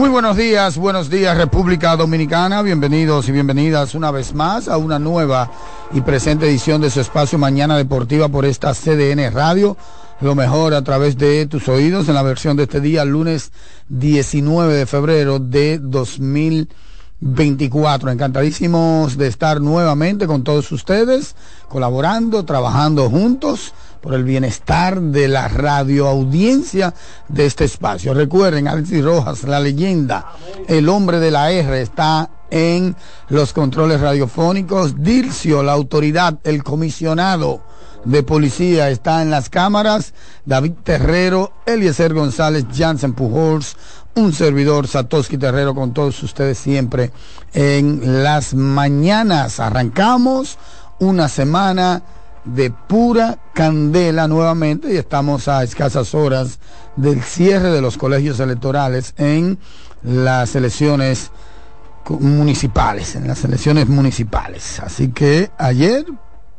Muy buenos días, buenos días República Dominicana, bienvenidos y bienvenidas una vez más a una nueva y presente edición de su espacio Mañana Deportiva por esta CDN Radio, lo mejor a través de tus oídos en la versión de este día, lunes 19 de febrero de 2024. Encantadísimos de estar nuevamente con todos ustedes, colaborando, trabajando juntos por el bienestar de la radioaudiencia de este espacio. Recuerden, Alexis Rojas, la leyenda, el hombre de la R, está en los controles radiofónicos. Dircio, la autoridad, el comisionado de policía, está en las cámaras. David Terrero, Eliezer González, Jansen Pujols, un servidor Satoshi Terrero con todos ustedes siempre en las mañanas. Arrancamos una semana de pura candela nuevamente y estamos a escasas horas del cierre de los colegios electorales en las elecciones municipales, en las elecciones municipales. Así que ayer,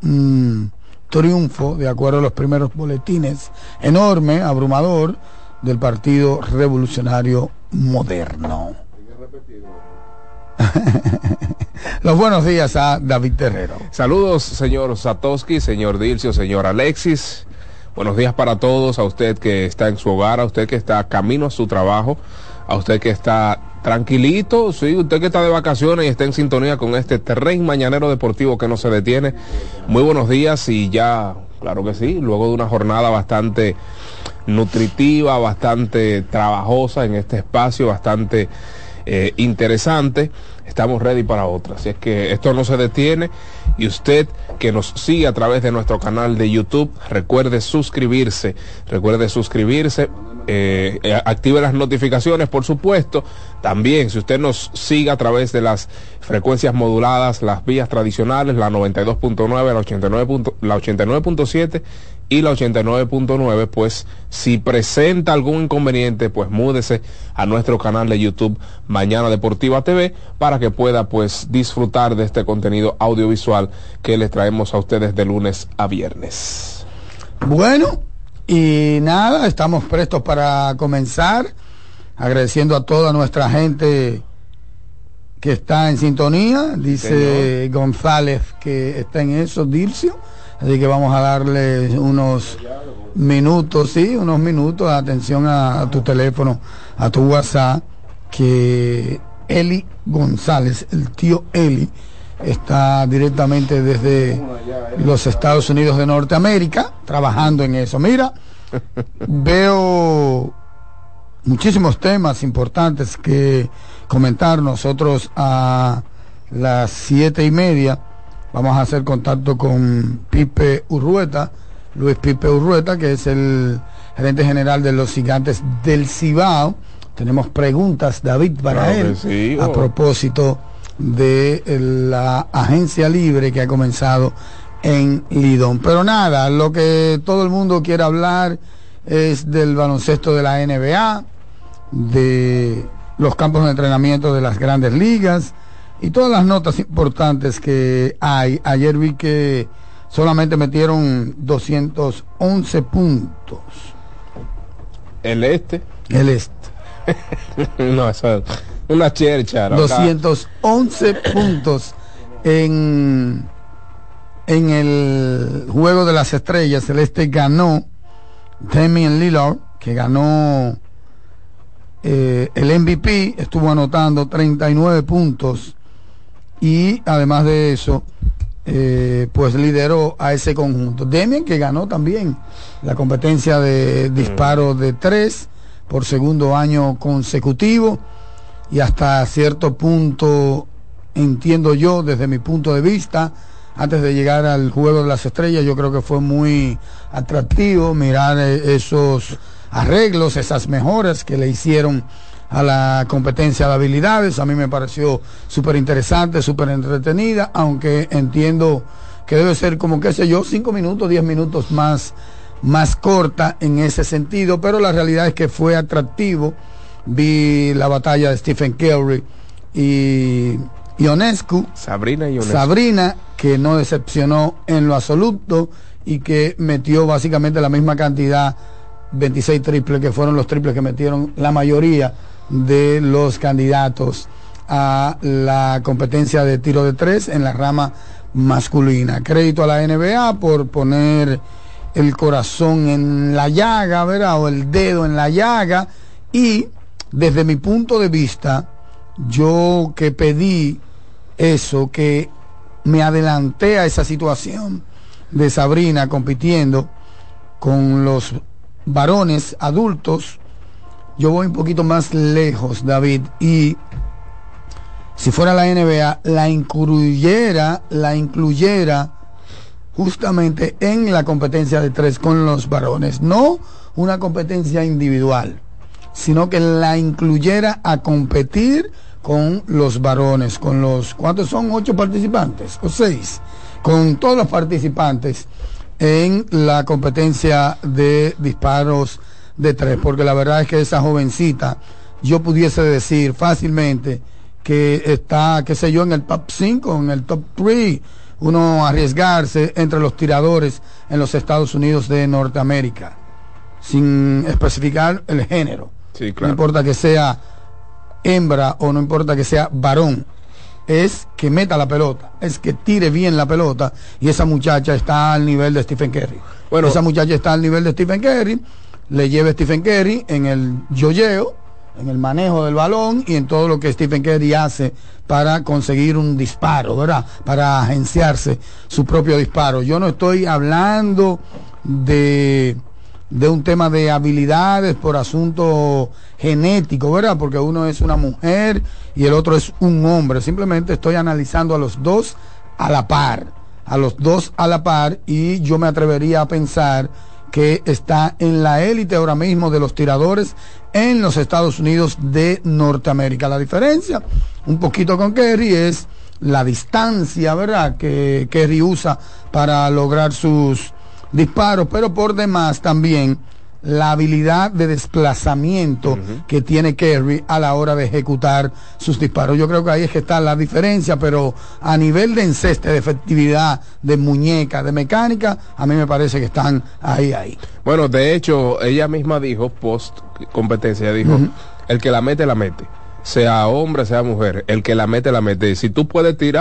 mm, triunfo, de acuerdo a los primeros boletines, enorme, abrumador, del Partido Revolucionario Moderno. Los buenos días a David Terrero. Saludos, señor Satoski, señor Dilcio, señor Alexis. Buenos días para todos, a usted que está en su hogar, a usted que está camino a su trabajo, a usted que está tranquilito, sí, usted que está de vacaciones y está en sintonía con este terreno mañanero deportivo que no se detiene. Muy buenos días y ya, claro que sí, luego de una jornada bastante nutritiva, bastante trabajosa en este espacio, bastante eh, interesante estamos ready para otra. Así es que esto no se detiene y usted que nos sigue a través de nuestro canal de YouTube, recuerde suscribirse, recuerde suscribirse, eh, eh, active las notificaciones, por supuesto. También, si usted nos sigue a través de las frecuencias moduladas, las vías tradicionales, la 92.9, la 89.7 y la 89.9, pues si presenta algún inconveniente, pues múdese a nuestro canal de YouTube Mañana Deportiva TV para que pueda pues disfrutar de este contenido audiovisual que les traemos a ustedes de lunes a viernes. Bueno, y nada, estamos prestos para comenzar, agradeciendo a toda nuestra gente que está en sintonía, dice González que está en eso, Dircio Así que vamos a darle unos minutos, sí, unos minutos atención a, tu teléfono, a tu WhatsApp, que Eli González, el tío Eli, está directamente desde los Estados Unidos de Norteamérica, trabajando en eso. Mira, veo muchísimos temas importantes que comentar nosotros a las siete y media Vamos a hacer contacto con Pipe Urrueta, Luis Pipe Urrueta, que es el gerente general de los gigantes del Cibao. Tenemos preguntas, David, para él, a oh. propósito de la agencia libre que ha comenzado en Lidón. Pero nada, lo que todo el mundo quiere hablar es del baloncesto de la NBA, de los campos de entrenamiento de las grandes ligas, y todas las notas importantes que hay. Ayer vi que solamente metieron 211 puntos. ¿El este? El este. no, eso es una chercha. 211 puntos en, en el juego de las estrellas. El este ganó Damian Lillard, que ganó eh, el MVP, estuvo anotando 39 puntos y además de eso, eh, pues lideró a ese conjunto. Demian que ganó también la competencia de disparo de tres por segundo año consecutivo y hasta cierto punto, entiendo yo, desde mi punto de vista, antes de llegar al Juego de las Estrellas, yo creo que fue muy atractivo mirar eh, esos arreglos, esas mejoras que le hicieron a la competencia de habilidades. A mí me pareció súper interesante, súper entretenida, aunque entiendo que debe ser como, qué sé yo, cinco minutos, diez minutos más, más corta en ese sentido, pero la realidad es que fue atractivo. Vi la batalla de Stephen Curry y Ionescu. Sabrina Ionescu. Sabrina, que no decepcionó en lo absoluto y que metió básicamente la misma cantidad, 26 triples, que fueron los triples que metieron la mayoría de los candidatos a la competencia de tiro de tres en la rama masculina. Crédito a la NBA por poner el corazón en la llaga, ¿verdad? O el dedo en la llaga. Y desde mi punto de vista, yo que pedí eso, que me adelanté a esa situación de Sabrina compitiendo con los varones adultos, yo voy un poquito más lejos, David, y si fuera la NBA, la incluyera, la incluyera justamente en la competencia de tres con los varones, no una competencia individual, sino que la incluyera a competir con los varones, con los, ¿cuántos son? Ocho participantes o seis, con todos los participantes en la competencia de disparos de tres, porque la verdad es que esa jovencita, yo pudiese decir fácilmente que está, qué sé yo, en el top 5, en el top 3, uno arriesgarse entre los tiradores en los Estados Unidos de Norteamérica, sin especificar el género. Sí, No claro. importa que sea hembra o no importa que sea varón, es que meta la pelota, es que tire bien la pelota y esa muchacha está al nivel de Stephen Curry. Bueno. esa muchacha está al nivel de Stephen Curry, le lleva Stephen Curry en el yoyeo, en el manejo del balón y en todo lo que Stephen Curry hace para conseguir un disparo, ¿verdad? Para agenciarse su propio disparo. Yo no estoy hablando de de un tema de habilidades por asunto genético, ¿verdad? Porque uno es una mujer y el otro es un hombre. Simplemente estoy analizando a los dos a la par, a los dos a la par y yo me atrevería a pensar que está en la élite ahora mismo de los tiradores en los Estados Unidos de Norteamérica. La diferencia, un poquito con Kerry, es la distancia, ¿verdad? Que Kerry usa para lograr sus disparos, pero por demás también la habilidad de desplazamiento que tiene Kerry a la hora de ejecutar sus disparos. Yo creo que ahí es que está la diferencia, pero a nivel de enceste, de efectividad, de muñeca, de mecánica, a mí me parece que están ahí, ahí. Bueno, de hecho, ella misma dijo, post competencia, dijo, el que la mete, la mete. Sea hombre, sea mujer, el que la mete, la mete. Si tú puedes tirar